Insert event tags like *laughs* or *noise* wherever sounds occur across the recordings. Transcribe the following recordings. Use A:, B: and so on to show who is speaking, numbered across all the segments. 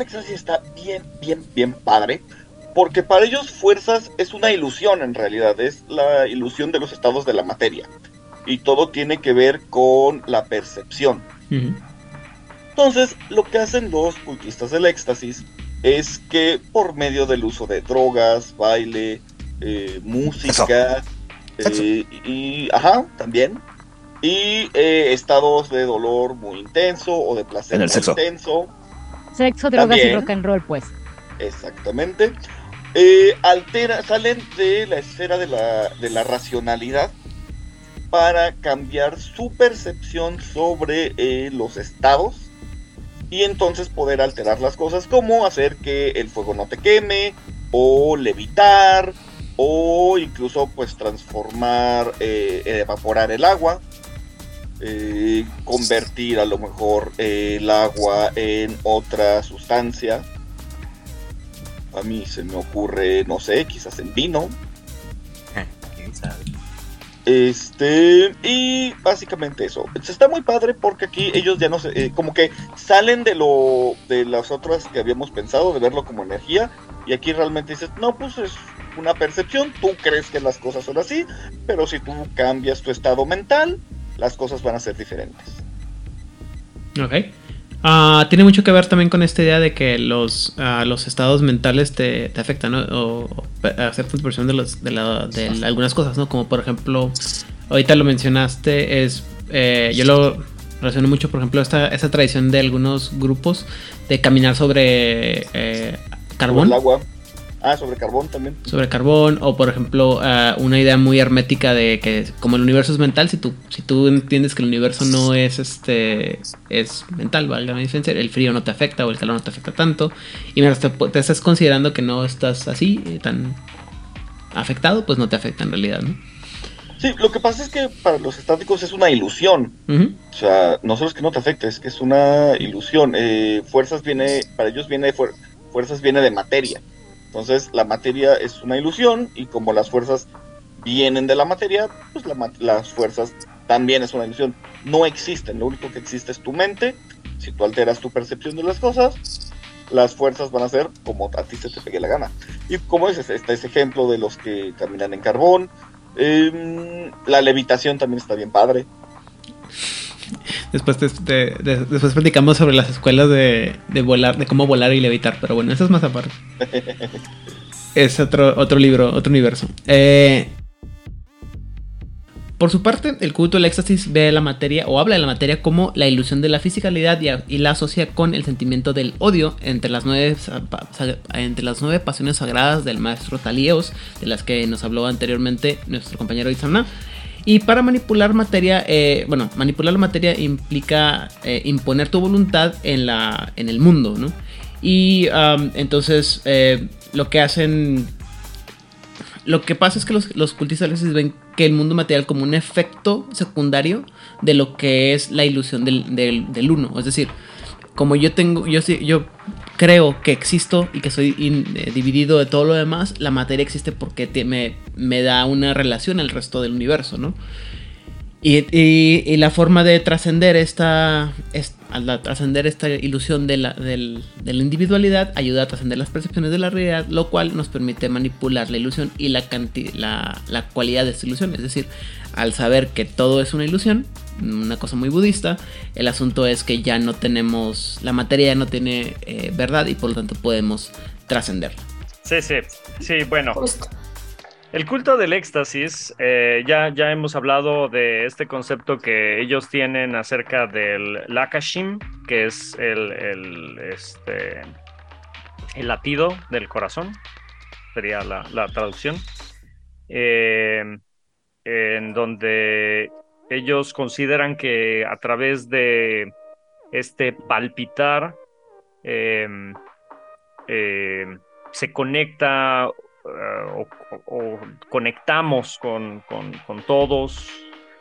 A: Éxtasis está bien, bien, bien padre. Porque para ellos fuerzas es una ilusión en realidad, es la ilusión de los estados de la materia. Y todo tiene que ver con la percepción. Entonces, lo que hacen los cultistas del éxtasis es que por medio del uso de drogas, baile, eh, música eh, y, ajá, también y eh, estados de dolor muy intenso o de placer muy intenso.
B: Sexo, drogas y rock and roll, pues.
A: Exactamente. Eh, altera, salen de la esfera de la, de la racionalidad para cambiar su percepción sobre eh, los estados y entonces poder alterar las cosas como hacer que el fuego no te queme o levitar o incluso pues transformar, evaporar el agua eh, convertir a lo mejor el agua en otra sustancia. A mí se me ocurre, no sé, quizás en vino. Este, y básicamente eso. Está muy padre porque aquí ellos ya no se, eh, como que salen de lo, de las otras que habíamos pensado, de verlo como energía, y aquí realmente dices, no, pues es una percepción, tú crees que las cosas son así, pero si tú cambias tu estado mental, las cosas van a ser diferentes.
C: Ok. Ah, tiene mucho que ver también con esta idea de que los, ah, los estados mentales te, te afectan, ¿no? O, hacer versión de, los, de, de algunas cosas, ¿no? Como por ejemplo, ahorita lo mencionaste, es. Eh, yo lo relaciono mucho, por ejemplo, esta, esta tradición de algunos grupos de caminar sobre eh, carbón.
A: el agua. Ah, sobre carbón también.
C: Sobre carbón, o por ejemplo, ah, una idea muy hermética de que como el universo es mental, si tú, si tú entiendes que el universo no es este es mental, valga la diferencia, el frío no te afecta o el calor no te afecta tanto, y mientras te, estás considerando que no estás así, eh, tan afectado, pues no te afecta en realidad, ¿no?
A: Sí, lo que pasa es que para los estáticos es una ilusión. O sea, no solo es que no te afecte, es que es una ilusión. Eh, fuerzas viene, para ellos viene de fuerzas viene de materia. Entonces la materia es una ilusión y como las fuerzas vienen de la materia, pues las fuerzas también es una ilusión. No existen, lo único que existe es tu mente. Si tú alteras tu percepción de las cosas, las fuerzas van a ser como a ti se te pegue la gana. Y como dices, está ese ejemplo de los que caminan en carbón. Em, la levitación también está bien padre.
C: Después, después platicamos sobre las escuelas de, volar, de cómo volar y levitar, pero bueno, eso es más aparte. *laughs* es otro, otro libro, otro universo. Eh, por su parte, el culto del éxtasis ve la materia o habla de la materia como la ilusión de la fisicalidad y, la asocia con el sentimiento del odio entre las, nueve, entre las nueve pasiones sagradas del maestro Talieos, de las que nos habló anteriormente nuestro compañero Isana. Y para manipular materia, eh, bueno, manipular la materia implica eh, imponer tu voluntad en, la, en el mundo, ¿no? Y entonces eh, lo que hacen, lo que pasa es que los, los cultistas ven que el mundo material como un efecto secundario de lo que es la ilusión del, del, del uno. Es decir, como yo tengo, yo, yo creo que existo y que soy eh, dividido de todo lo demás, la materia existe porque me, me, da una relación al resto del universo, ¿no? Y, la forma de trascender esta, al trascender esta ilusión de la, de la, individualidad, ayuda a trascender las percepciones de la realidad, lo cual nos permite manipular la ilusión y la, la, la cualidad de esta ilusión. Es decir, al saber que todo es una ilusión, una cosa muy budista, el asunto es que ya no tenemos, la materia ya no tiene eh, verdad y por lo tanto podemos trascenderla.
D: Sí, sí, sí, bueno. El culto del éxtasis, eh, ya, ya hemos hablado de este concepto que ellos tienen acerca del lakashim, que es el, el, este, el latido del corazón, sería la, traducción, eh, en donde ellos consideran que a través de este palpitar em, em, se conecta eh, o, conectamos con, todos,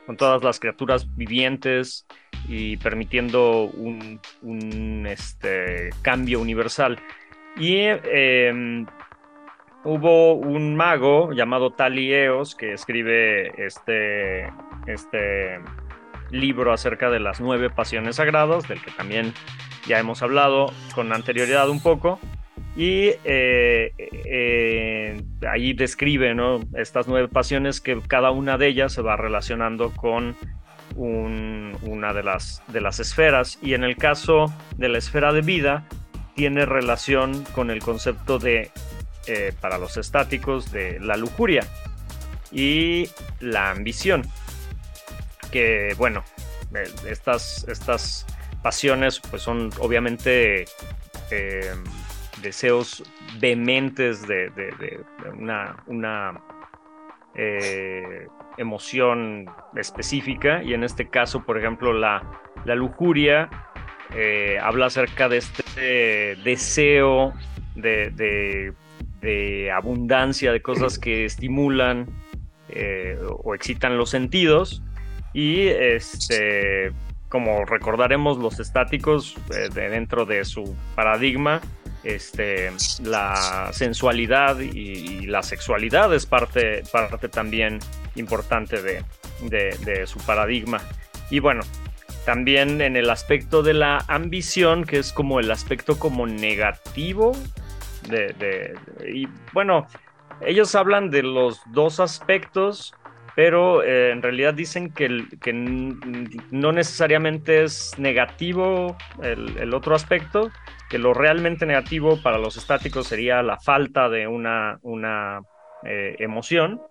D: con todas las criaturas vivientes y permitiendo un, este, cambio universal. Y em, hubo un mago llamado Talieos que escribe este, este libro acerca de las nueve pasiones sagradas, del que también ya hemos hablado con anterioridad un poco. Y eh, eh, ahí describe estas nueve pasiones que cada una de ellas se va relacionando con una de las, de las esferas. Y en el caso de la esfera de vida, tiene relación con el concepto de, eh, para los estáticos, de la lujuria y la ambición. Que bueno, estas, estas pasiones pues son obviamente deseos vehementes de, una, una eh, emoción específica. Y en este caso, por ejemplo, la, lujuria eh, habla acerca de este deseo de, abundancia, de cosas que estimulan eh, o excitan los sentidos y este como recordaremos los estáticos dentro de su paradigma este, la sensualidad y, la sexualidad es parte, parte también importante de, su paradigma. Y bueno, también en el aspecto de la ambición, que es como el aspecto como negativo de, y bueno, ellos hablan de los dos aspectos, pero eh, en realidad dicen que, que, no necesariamente es negativo el otro aspecto, que lo realmente negativo para los estáticos sería la falta de una, una eh, emoción.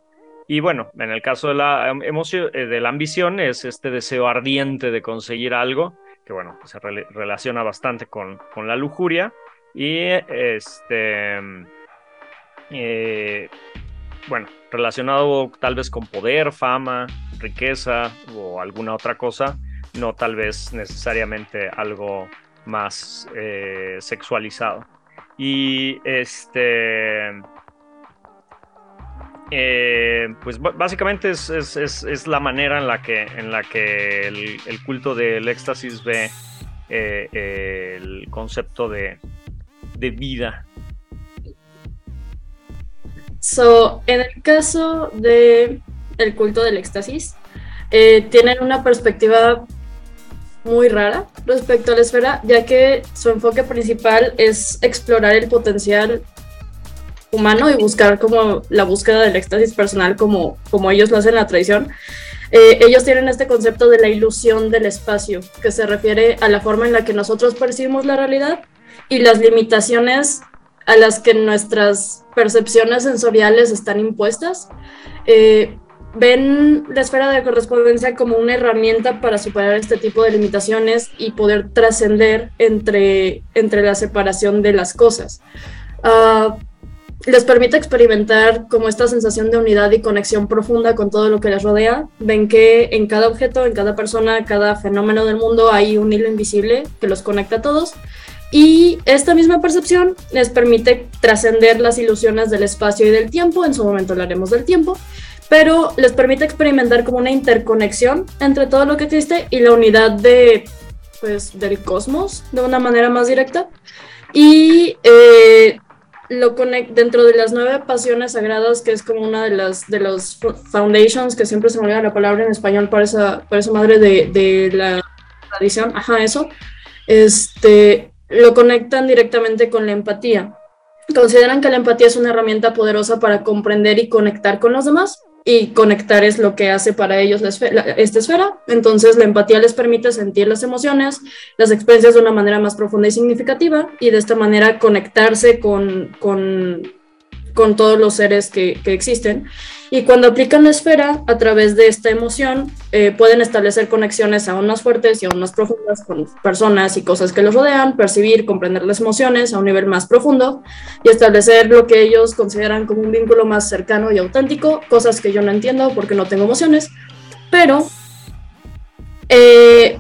D: Y bueno, en el caso de la, em, emoción, eh, de la ambición es este deseo ardiente de conseguir algo, que bueno, se relaciona bastante con, con, la lujuria. Y este, eh, bueno, relacionado tal vez con poder, fama, riqueza o alguna otra cosa, no tal vez necesariamente algo más eh, sexualizado. Y este. Eh, pues básicamente es, la manera en la que, en la que el, culto del éxtasis ve eh, el concepto de, de vida.
E: So, en el caso de el culto del éxtasis, tienen una perspectiva muy rara respecto a la esfera, ya que su enfoque principal es explorar el potencial humano y buscar como la búsqueda del éxtasis personal como, como ellos lo hacen en la tradición. Eh, ellos tienen este concepto de la ilusión del espacio, que se refiere a la forma en la que nosotros percibimos la realidad y las limitaciones a las que nuestras percepciones sensoriales están impuestas. Eh, ven la esfera de correspondencia como una herramienta para superar este tipo de limitaciones y poder trascender entre, entre la separación de las cosas. Ah, les permite experimentar como esta sensación de unidad y conexión profunda con todo lo que les rodea. Ven que en cada objeto, en cada persona, cada fenómeno del mundo hay un hilo invisible que los conecta a todos. Y esta misma percepción les permite trascender las ilusiones del espacio y del tiempo. En su momento hablaremos del tiempo pero les permite experimentar como una interconexión entre todo lo que existe y la unidad de, pues, del cosmos de una manera más directa. Y eh, lo conect dentro de las nueve pasiones sagradas, que es como una de las de los foundations, que siempre se me olvida la palabra en español para esa, para esa madre de, de la tradición, ajá, eso, este, lo conectan directamente con la empatía. Consideran que la empatía es una herramienta poderosa para comprender y conectar con los demás y conectar es lo que hace para ellos esta esfera. Entonces la empatía les permite sentir las emociones, las experiencias de una manera más profunda y significativa y de esta manera conectarse con, con con todos los seres que, existen. Y cuando aplican la esfera a través de esta emoción, eh, pueden establecer conexiones aún más fuertes y aún más profundas con personas y cosas que los rodean, percibir, comprender las emociones a un nivel más profundo y establecer lo que ellos consideran como un vínculo más cercano y auténtico, cosas que yo no entiendo porque no tengo emociones, pero eh,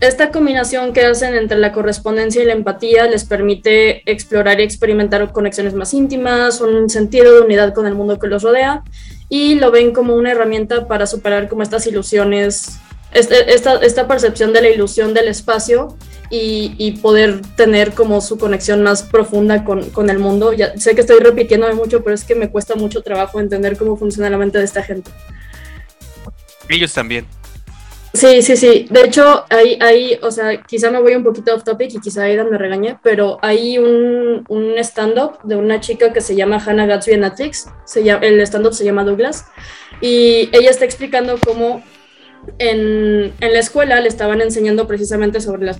E: esta combinación que hacen entre la correspondencia y la empatía les permite explorar y experimentar conexiones más íntimas, un sentido de unidad con el mundo que los rodea y lo ven como una herramienta para superar como estas ilusiones, este, esta, percepción de la ilusión del espacio y, poder tener como su conexión más profunda con, con, el mundo. Ya sé que estoy repitiéndome mucho, pero es que me cuesta mucho trabajo entender cómo funciona la mente de esta gente.
F: Ellos también.
E: Sí, sí, sí. De hecho, hay, hay, o sea, quizá me voy un poquito off topic y quizá Aidan me regañe, pero hay un, un stand-up de una chica que se llama Hannah Gatsby en Netflix. Se llama, el stand-up se llama Douglas. Y ella está explicando cómo en, en, la escuela le estaban enseñando precisamente sobre las,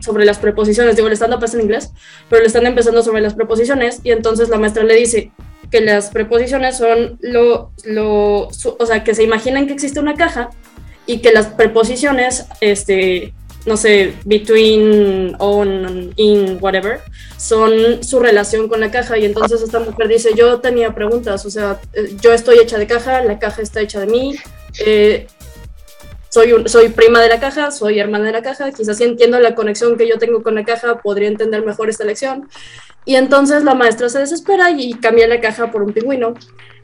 E: sobre las preposiciones. Digo, el stand-up es en inglés, pero le están empezando sobre las preposiciones. Y entonces la maestra le dice que las preposiciones son lo, lo o sea, que se imaginen que existe una caja y que las preposiciones, este, no sé, between, on, in, whatever, son su relación con la caja. Y entonces esta mujer dice, yo tenía preguntas, o sea, eh, yo estoy hecha de caja, la caja está hecha de mí, eh, soy, soy prima de la caja, soy hermana de la caja, quizás si entiendo la conexión que yo tengo con la caja, podría entender mejor esta lección. Y entonces la maestra se desespera y cambia la caja por un pingüino.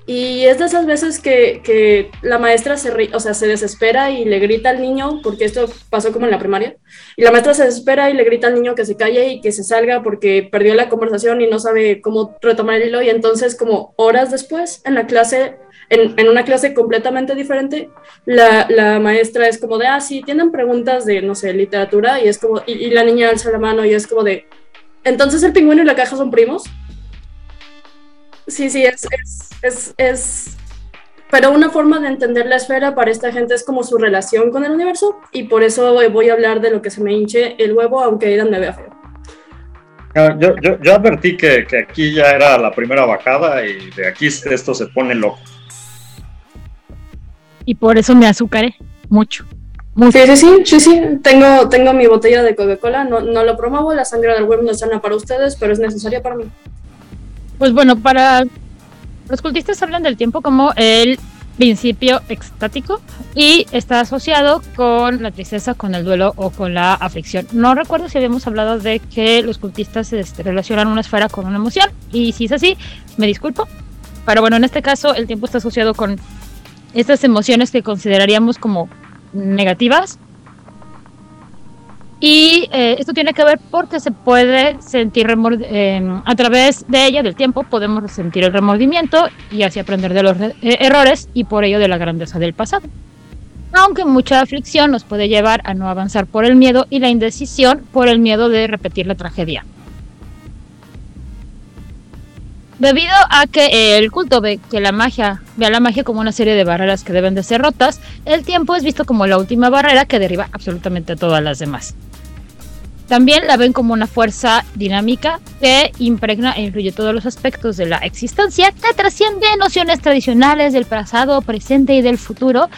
E: Y es de esas veces que, que la maestra se, o sea, se desespera y le grita al niño, porque esto pasó como en la primaria, y la maestra se desespera y le grita al niño que se calle y que se salga porque perdió la conversación y no sabe cómo retomar el hilo. Y entonces, como horas después, en la clase, en, en una clase completamente diferente, la, la, maestra es como de, ah, sí, tienen preguntas de, no sé, literatura, y es como, y, y la niña alza la mano y es como de, entonces el pingüino y la caja son primos. Sí, sí, es, es, es, pero una forma de entender la esfera para esta gente es como su relación con el universo y por eso voy a hablar de lo que se me hinche el huevo, aunque Aidan me vea feo.
F: Ah, yo, yo, yo advertí que, que, aquí ya era la primera bajada y de aquí esto se pone loco.
B: Y por eso me azucaré mucho.
E: mucho. Sí, sí, sí, sí, sí. Tengo, tengo mi botella de Coca-Cola, no, no lo promuevo, la sangre del web no es sana para ustedes, pero es necesaria para mí.
B: Pues bueno, para los cultistas hablan del tiempo como el principio extático y está asociado con la tristeza, con el duelo o con la aflicción. No recuerdo si habíamos hablado de que los cultistas este, relacionan una esfera con una emoción y si es así, me disculpo. Pero bueno, en este caso el tiempo está asociado con estas emociones que consideraríamos como negativas y eh, esto tiene que ver porque se puede sentir eh, a través de ella, del tiempo, podemos sentir el remordimiento y así aprender de los eh, errores y por ello de la grandeza del pasado. Aunque mucha aflicción nos puede llevar a no avanzar por el miedo y la indecisión por el miedo de repetir la tragedia. Debido a que el culto ve que la magia ve a la magia como una serie de barreras que deben de ser rotas, el tiempo es visto como la última barrera que derriba absolutamente a todas las demás. También la ven como una fuerza dinámica que impregna e influye todos los aspectos de la existencia, que trasciende nociones tradicionales del pasado, presente y del futuro,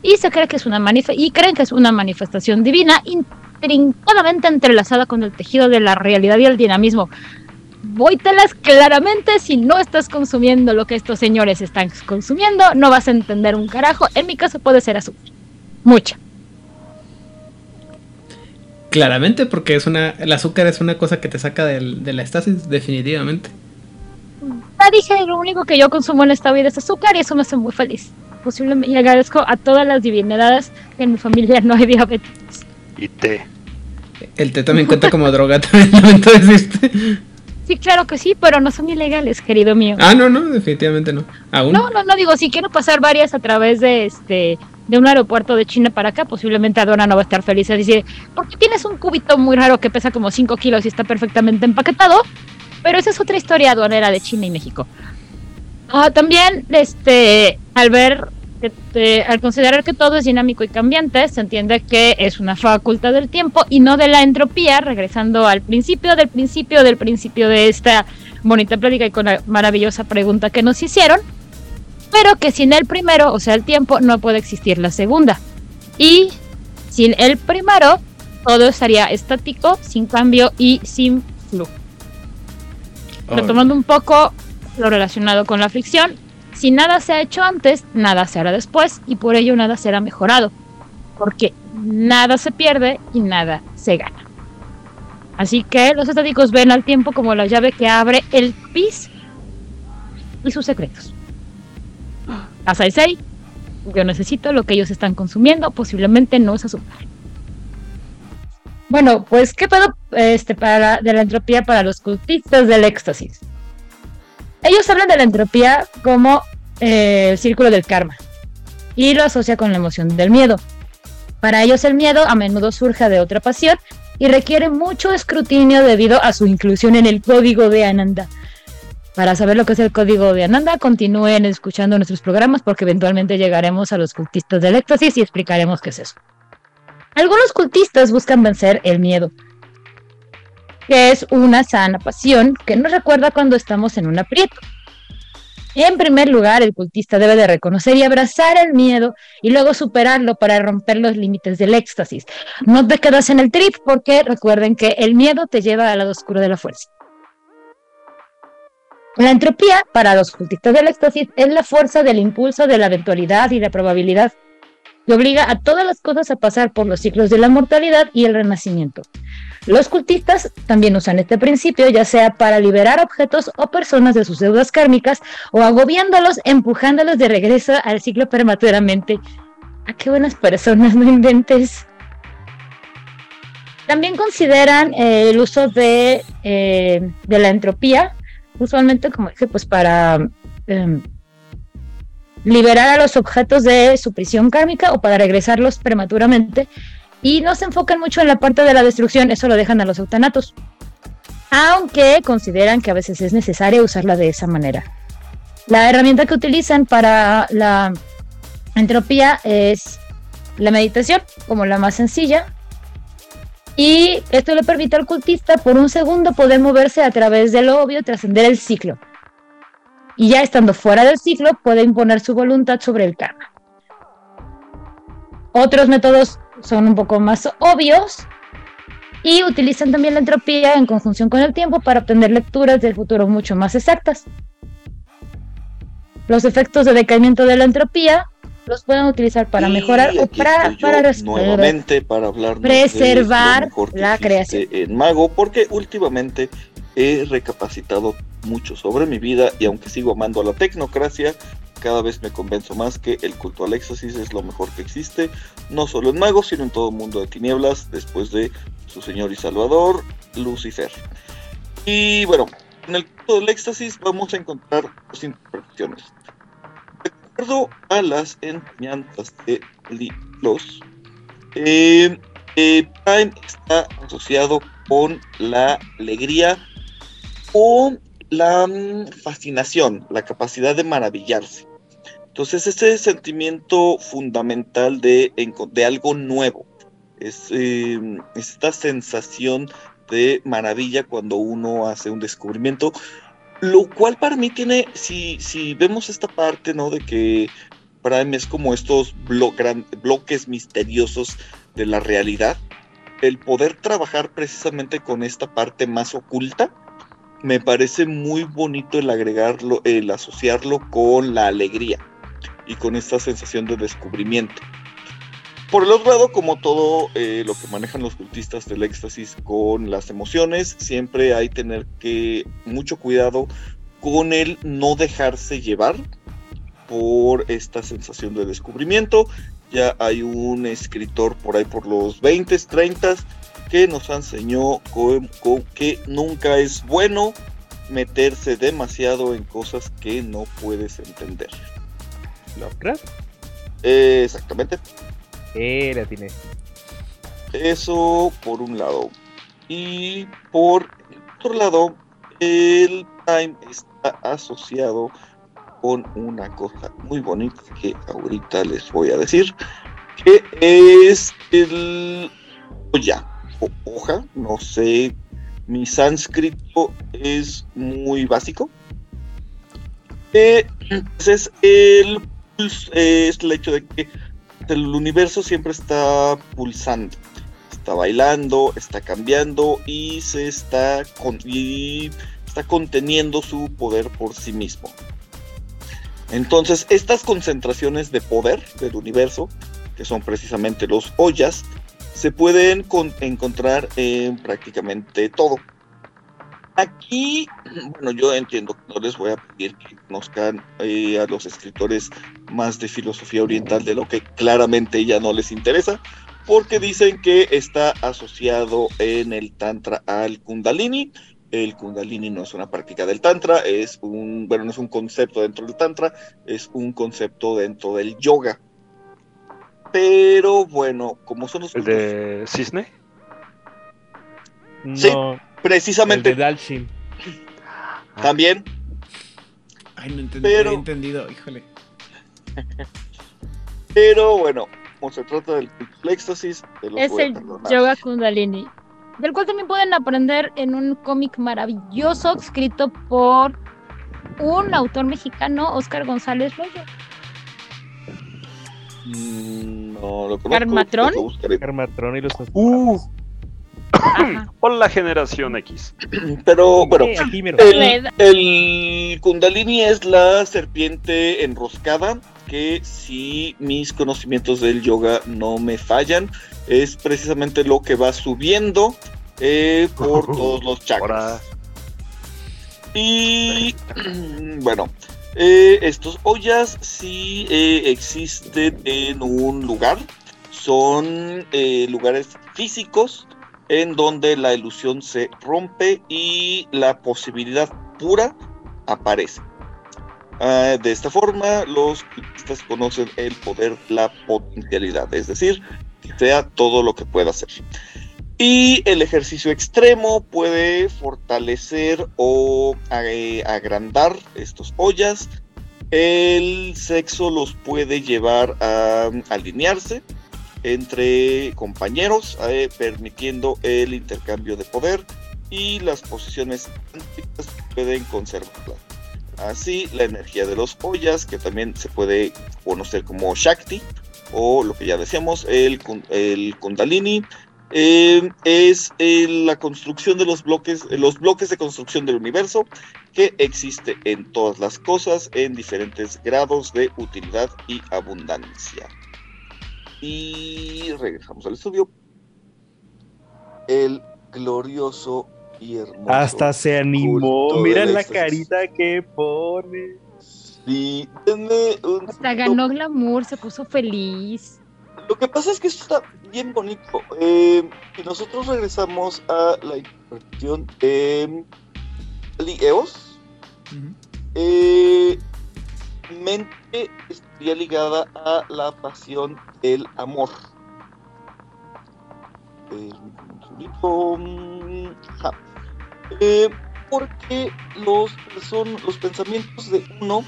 B: y se cree que es una y creen que es una manifestación divina intrincadamente entrelazada con el tejido de la realidad y el dinamismo. Voítelas claramente, si no estás consumiendo lo que estos señores están consumiendo, no vas a entender un carajo. En mi caso puede ser azúcar. Mucha.
C: Claramente, porque es una, el azúcar es una cosa que te saca del, de la estasis, definitivamente.
B: Ya dije, lo único que yo consumo en esta vida es azúcar y eso me hace muy feliz. Posiblemente, y agradezco a todas las divinidades que en mi familia no hay diabetes.
G: Y té.
C: El té también cuenta como *laughs* droga, también decirte.
B: Sí, claro que sí, pero no son ilegales, querido mío.
C: Ah, no, no, definitivamente no. ¿Aún?
B: No, no, no, digo, si quiero pasar varias a través de este de un aeropuerto de China para acá, posiblemente Adona no va a estar feliz. Decir, porque tienes un cubito muy raro que pesa como 5 kilos y está perfectamente empaquetado, pero esa es otra historia aduanera de China y México. Ah, también, este, al ver, este, al considerar que todo es dinámico y cambiante, se entiende que es una facultad del tiempo y no de la entropía, regresando al principio del principio del principio de esta bonita plática y con la maravillosa pregunta que nos hicieron pero que sin el primero, o sea, el tiempo, no puede existir la segunda. Y sin el primero, todo estaría estático, sin cambio y sin flujo. Retomando un poco lo relacionado con la fricción, si nada se ha hecho antes, nada se hará después y por ello nada será mejorado, porque nada se pierde y nada se gana. Así que los estáticos ven al tiempo como la llave que abre el pis y sus secretos a Saisei, yo necesito lo que ellos están consumiendo, posiblemente no es azúcar. Bueno, pues, ¿qué pedo este, para, de la entropía para los cultistas del éxtasis? Ellos hablan de la entropía como eh, el círculo del karma y lo asocia con la emoción del miedo. Para ellos el miedo a menudo surge de otra pasión y requiere mucho escrutinio debido a su inclusión en el código de Ananda. Para saber lo que es el código de Ananda, continúen escuchando nuestros programas porque eventualmente llegaremos a los cultistas del éxtasis y explicaremos qué es eso. Algunos cultistas buscan vencer el miedo, que es una sana pasión que nos recuerda cuando estamos en un aprieto. En primer lugar, el cultista debe de reconocer y abrazar el miedo y luego superarlo para romper los límites del éxtasis. No te quedas en el trip porque recuerden que el miedo te lleva al lado oscuro de la fuerza. La entropía, para los cultistas del éxtasis, es la fuerza del impulso de la eventualidad y la probabilidad que obliga a todas las cosas a pasar por los ciclos de la mortalidad y el renacimiento. Los cultistas también usan este principio ya sea para liberar objetos o personas de sus deudas kármicas o agobiándolos, empujándolos de regreso al ciclo prematuramente. ¡Ah, qué buenas personas, *laughs* no inventes! También consideran eh, el uso de, eh, de, la entropía, usualmente, como dije, pues para eh, liberar a los objetos de su prisión kármica o para regresarlos prematuramente. Y no se enfocan mucho en la parte de la destrucción, eso lo dejan a los eutanatos. Aunque consideran que a veces es necesario usarla de esa manera. La herramienta que utilizan para la entropía es la meditación, como la más sencilla. Y esto le permite al cultista por un segundo poder moverse a través del obvio, trascender el ciclo y ya estando fuera del ciclo puede imponer su voluntad sobre el karma. Otros métodos son un poco más obvios y utilizan también la entropía en conjunción con el tiempo para obtener lecturas del futuro mucho más exactas. Los efectos de decaimiento de la entropía los pueden utilizar para mejorar o para, para
A: nuevamente para hablar
B: preservar la creación
A: en mago porque últimamente he recapacitado mucho sobre mi vida y aunque sigo amando a la tecnocracia, cada vez me convenzo más que el culto al éxtasis es lo mejor que existe, no solo en magos, sino en todo el mundo de tinieblas, después de su señor y salvador, Lucifer. Y bueno, en el culto del éxtasis vamos a encontrar dos interpretaciones. Acuerdo a las enseñanzas de libros, eh, eh, Prime está asociado con la alegría o la mm, fascinación, la capacidad de maravillarse. Entonces, ese sentimiento fundamental de, algo nuevo, em, esta sensación de maravilla cuando uno hace un descubrimiento, lo cual para mí tiene, si, si vemos esta parte, ¿no? De que Prime es como estos bloques misteriosos de la realidad, el poder trabajar precisamente con esta parte más oculta, me parece muy bonito el agregarlo, el asociarlo con la alegría y con esta sensación de descubrimiento. Por el otro lado, como todo eh, lo que manejan los cultistas del éxtasis con las emociones, siempre hay que tener que mucho cuidado con el no dejarse llevar por esta sensación de descubrimiento. Ya hay un escritor por ahí por los 20, 30 que nos enseñó que nunca es bueno meterse demasiado en cosas que no puedes entender.
D: ¿Lovecraft?
A: Eh, exactamente.
D: Era, tiene.
A: Eso por un lado. Y por otro lado, el Time está asociado con una cosa muy bonita que ahorita les voy a decir, que es el ya hoja, no sé, mi sánscrito es muy básico. Eh, entonces, el, es el hecho de que el universo siempre está pulsando, está bailando, está cambiando y se está, y está conteniendo su poder por sí mismo. Entonces, estas concentraciones de poder del universo, que son precisamente los ollas, se pueden encontrar en prácticamente todo. Aquí, bueno, yo entiendo que no les voy a pedir que conozcan eh, a los escritores más de filosofía oriental de lo que claramente ya no les interesa, porque dicen que está asociado en el Tantra al Kundalini. El Kundalini no es una práctica del Tantra, es un, bueno, no es un concepto dentro del Tantra, es un concepto dentro del yoga. pero bueno, como son los
G: ¿El
A: puntos-
G: de Cisne?
A: Sí,
D: No, el
A: precisamente
D: de Dalshin.
A: también,
C: Ay, no entendí,
A: Pero-
C: he entendido, híjole. *laughs*
A: pero bueno, como se trata del éxtasis, los
B: Es el. Yoga Kundalini. Del cual también pueden aprender en un cómic maravilloso escrito por un autor mexicano, Oscar González Royo.
A: Mm, No, lo conozco.
B: ¿Carmatrón?
D: Carmatrón y los
G: Uh,
B: Ajá. *clears throat*
G: hola generación X. *clears throat*
A: Pero bueno, el, el Kundalini es la serpiente enroscada que si mis conocimientos del yoga no me fallan, es precisamente lo que va subiendo eh, por *laughs* todos los chakras. Y *clears throat* bueno, eh, estos ollas sí eh, existen en un lugar. Son lugares físicos en donde la ilusión se rompe y la posibilidad pura aparece. Ah, de esta forma, los cultistas conocen el poder, la potencialidad, es decir, que sea todo lo que pueda hacer. Y el ejercicio extremo puede fortalecer o eh, agrandar estos ollas. El sexo los puede llevar a alinearse entre compañeros, eh, permitiendo el intercambio de poder y las posiciones pueden conservarla. Así, la energía de los ollas, que también se puede conocer como Shakti, o lo que ya decíamos, el, el Kundalini, eh, es eh, la construcción de los bloques, eh, los bloques de construcción del universo que existe en todas las cosas en diferentes grados de utilidad y abundancia. Y regresamos al estudio. El glorioso y hermoso.
D: Hasta se animó. Mira la
A: éxtasis.
D: carita que pone.
A: Sí, denme un
B: Hasta ganó glamour, se puso feliz.
A: Lo que pasa es que esto está bien bonito. Eh, y nosotros regresamos a la interpretación de Ali Eos. Eh, mente estaría ligada a la pasión del amor. Eh, mm. Eh, porque los, son, los pensamientos de uno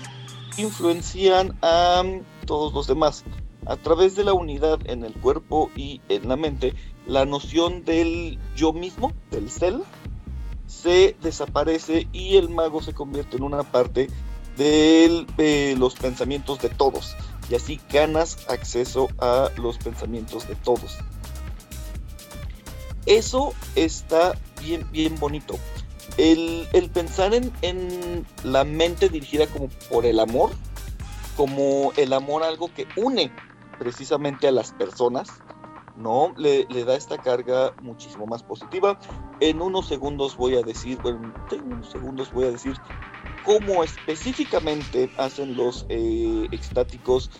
A: influencian a todos los demás. A través de la unidad en el cuerpo y en la mente, la noción del yo mismo, del self, se desaparece y el mago se convierte en una parte de los pensamientos de todos. Y así ganas acceso a los pensamientos de todos. Eso está bien, bien bonito. El, pensar en, la mente dirigida como por el amor, como el amor algo que une precisamente a las personas, ¿no? Le, da esta carga muchísimo más positiva. En unos segundos voy a decir, bueno, en unos segundos voy a decir cómo específicamente hacen los eh, extáticos,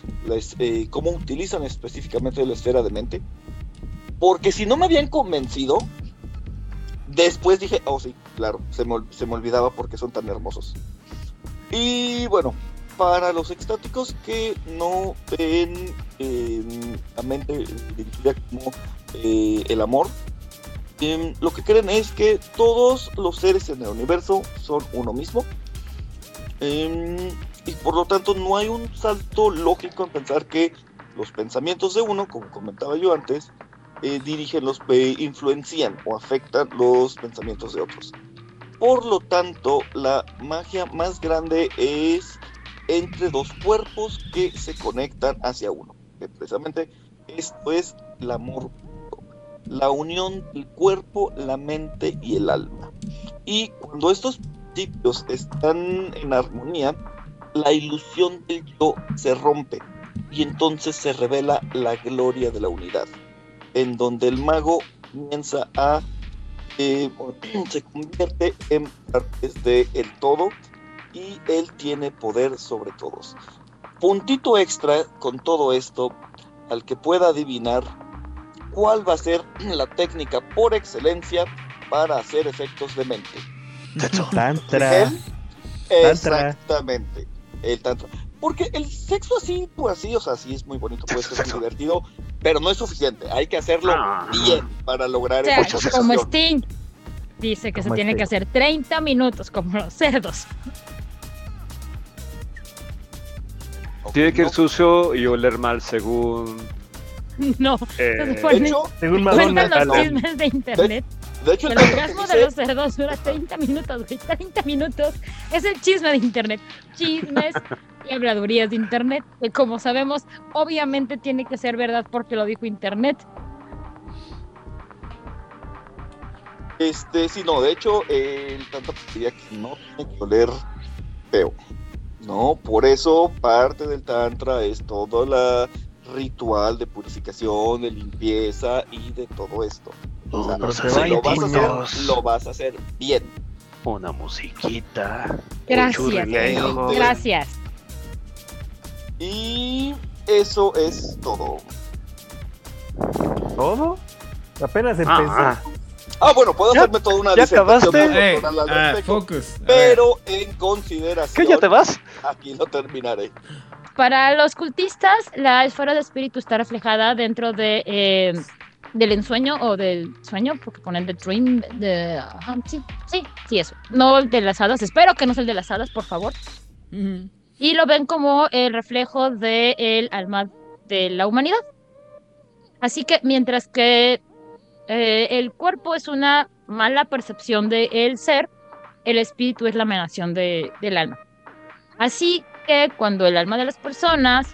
A: eh, cómo utilizan específicamente la esfera de mente. Porque si no me habían convencido, después dije, oh sí, claro, se me, se me olvidaba porque son tan hermosos. Y bueno, para los extáticos que no ven la mente dirigida como eh, el amor, em, lo que creen es que todos los seres en el universo son uno mismo. Em, y por lo tanto no hay un salto lógico en pensar que los pensamientos de uno, como comentaba yo antes, eh, dirigen los, eh, influencian o afectan los pensamientos de otros. Por lo tanto, la magia más grande es entre dos cuerpos que se conectan hacia uno. Que precisamente esto es el amor. La unión del cuerpo, la mente y el alma. Y cuando estos principios están en armonía, la ilusión del yo se rompe y entonces se revela la gloria de la unidad, en donde el mago comienza a eh, *clears throat* se convierte en partes del todo y él tiene poder sobre todos. Puntito extra con todo esto, al que pueda adivinar cuál va a ser *clears throat* la técnica por excelencia para hacer efectos de mente.
D: Tantra. Tantra.
A: Exactamente, el tantra. porque el sexo así, pues así, o sea, sí es muy bonito, puede ser muy divertido, pero no es suficiente. Hay que hacerlo
G: Ah.
A: bien para lograr
B: O sea,
A: esa
B: como. Sting dice que se tiene
H: Sting.
B: que hacer 30 minutos como los cerdos.
G: Tiene que ir sucio y oler mal según. *laughs*
B: No,
G: eh,
B: se
A: De hecho,
H: Según
B: Cuentan
H: Madonna.
B: los chismes de internet.
A: de hecho,
B: El
A: el
B: orgasmo de los cerdos dura 30 minutos, güey. 30 minutos es el chisme de internet. Chismes y habladurías de internet. Que como sabemos, obviamente tiene que ser verdad porque lo dijo internet.
A: Este, sí, no, de hecho, eh, el tanto diría que no tiene que oler feo. No, por eso parte del tantra es todo la ritual de purificación, de limpieza y de todo esto. O sea,
G: Unos
A: si lo vas a hacer, lo vas a hacer bien.
G: Una musiquita.
B: Gracias. Gracias.
A: Y eso es todo.
H: ¿Todo? Apenas empezó.
G: Ah,
A: Ah, bueno, puedo
G: ¿Ya-
A: hacerme toda una
G: ya acabaste?
C: ah, focus. A ver.
A: pero en consideración,
G: ¿Qué ya te vas?
A: aquí lo terminaré.
B: Para los cultistas, la esfera de espíritu está reflejada dentro de eh, del ensueño o del sueño, porque ponen the dream, de, ajá, sí, sí, sí, eso. No el de las hadas, espero que no sea el de las hadas, por favor.
C: Ujú.
B: Y lo ven como el reflejo del alma de la humanidad. Así que mientras que eh, el cuerpo es una mala percepción del ser, el espíritu es la emanación de- del alma. Así que cuando el alma de las personas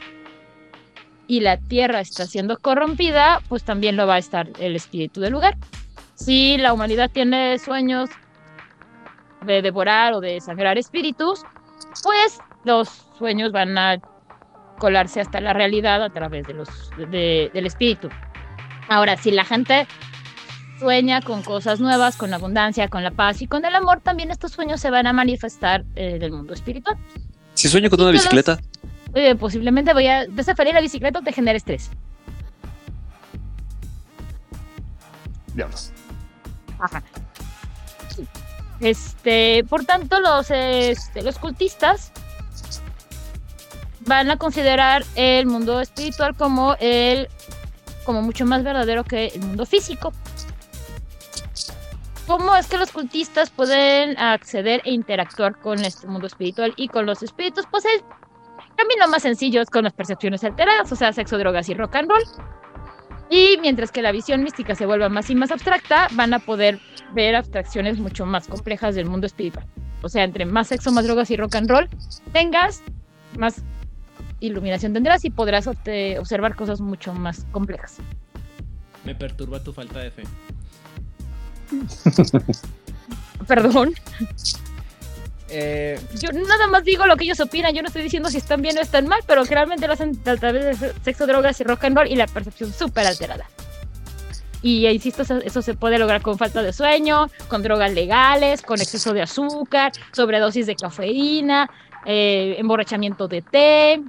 B: y la tierra está siendo corrompida, pues también lo va a estar el espíritu del lugar. Si la humanidad tiene sueños de devorar o de sangrar espíritus, pues los sueños van a colarse hasta la realidad a través de los, de- del espíritu. Ahora, si la gente sueña con cosas nuevas, con abundancia, con la paz y con el amor, también estos sueños se van a manifestar eh, en el mundo espiritual.
I: Si sueño con una bicicleta,
B: Eh, posiblemente voy a desafiar la bicicleta o te genera estrés.
H: Diablos.
B: Ajá. Sí. Este, por tanto, los, este, los cultistas van a considerar el mundo espiritual como el como mucho más verdadero que el mundo físico. ¿Cómo es que los cultistas pueden acceder e interactuar con este mundo espiritual y con los espíritus? Pues el camino más sencillo es con las percepciones alteradas, o sea, sexo, drogas y rock and roll. Y mientras que la visión mística se vuelva más y más abstracta, van a poder ver abstracciones mucho más complejas del mundo espiritual. O sea, entre más sexo, más drogas y rock and roll tengas, más iluminación tendrás y podrás observar cosas mucho más complejas.
C: Me perturba tu falta de fe. *laughs*
B: Perdón,
C: Eh,
B: yo nada más digo lo que ellos opinan, yo no estoy diciendo si están bien o están mal, pero generalmente lo hacen a través de se- sexo, drogas y rock and roll y la percepción súper alterada. Y eh, insisto, eso, eso se puede lograr con falta de sueño, con drogas legales, con exceso de azúcar, sobredosis de cafeína, eh, emborrachamiento de té,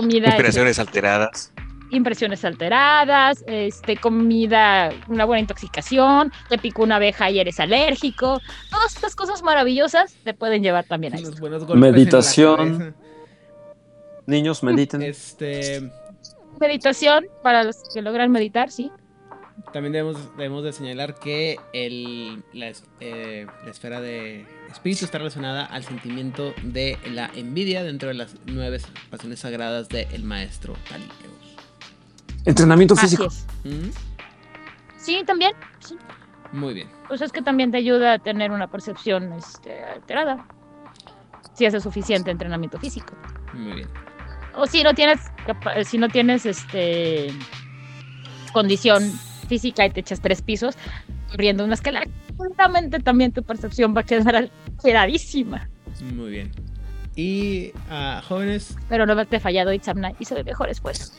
B: comida,
I: inspiraciones alteradas.
B: impresiones alteradas, este, comida, una buena intoxicación, te picó una abeja y eres alérgico. Todas estas cosas maravillosas te pueden llevar también a esto.
I: Meditación. Niños, mediten.
C: Este,
B: Meditación, para los que logran meditar, sí.
C: también debemos, debemos de señalar que el, la, eh, la esfera de espíritu está relacionada al sentimiento de la envidia dentro de las nueve pasiones sagradas del maestro Talileus.
I: Entrenamiento físico.
C: ¿Mm?
B: Sí, también. sí.
C: Muy bien.
B: Pues es que también te ayuda a tener una percepción este, alterada. Si haces suficiente entrenamiento físico.
C: Muy bien.
B: O si no tienes, capa- si no tienes este condición física y te echas tres pisos corriendo una escalera, seguramente también tu percepción va a quedar alteradísima.
C: Muy bien. Y ah, jóvenes,
B: Pero no te ha fallado Itzamna y ve mejor después.